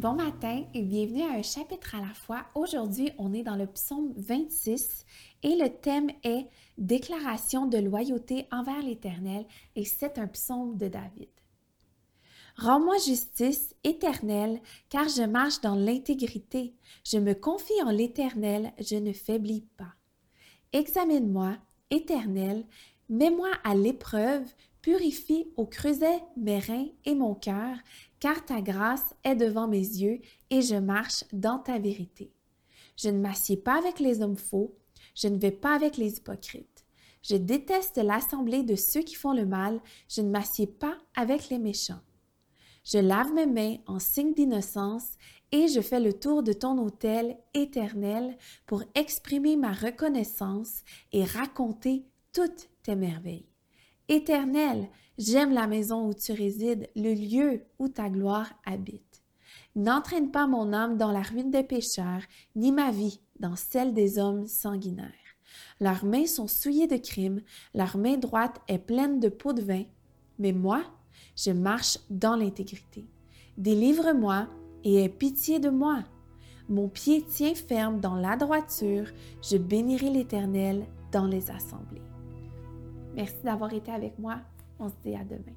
Bon matin et bienvenue à un chapitre à la fois. Aujourd'hui, on est dans le psaume 26 et le thème est Déclaration de loyauté envers l'Éternel et c'est un psaume de David. Rends-moi justice éternelle, car je marche dans l'intégrité. Je me confie en l'Éternel, je ne faiblis pas. Examine-moi, Éternel, mets-moi à l'épreuve, purifie au creuset mes reins et mon cœur, car ta grâce est devant mes yeux et je marche dans ta vérité. Je ne m'assieds pas avec les hommes faux, je ne vais pas avec les hypocrites. Je déteste l'assemblée de ceux qui font le mal, je ne m'assieds pas avec les méchants. Je lave mes mains en signe d'innocence et je fais le tour de ton autel éternel pour exprimer ma reconnaissance et raconter toutes tes merveilles. Éternel, j'aime la maison où tu résides, le lieu où ta gloire habite. N'entraîne pas mon âme dans la ruine des pécheurs, ni ma vie dans celle des hommes sanguinaires. Leurs mains sont souillées de crimes, leur main droite est pleine de pots de vin, mais moi, je marche dans l'intégrité. Délivre-moi et aie pitié de moi. Mon pied tient ferme dans la droiture, je bénirai l'Éternel dans les assemblées. Merci d'avoir été avec moi. On se dit à demain.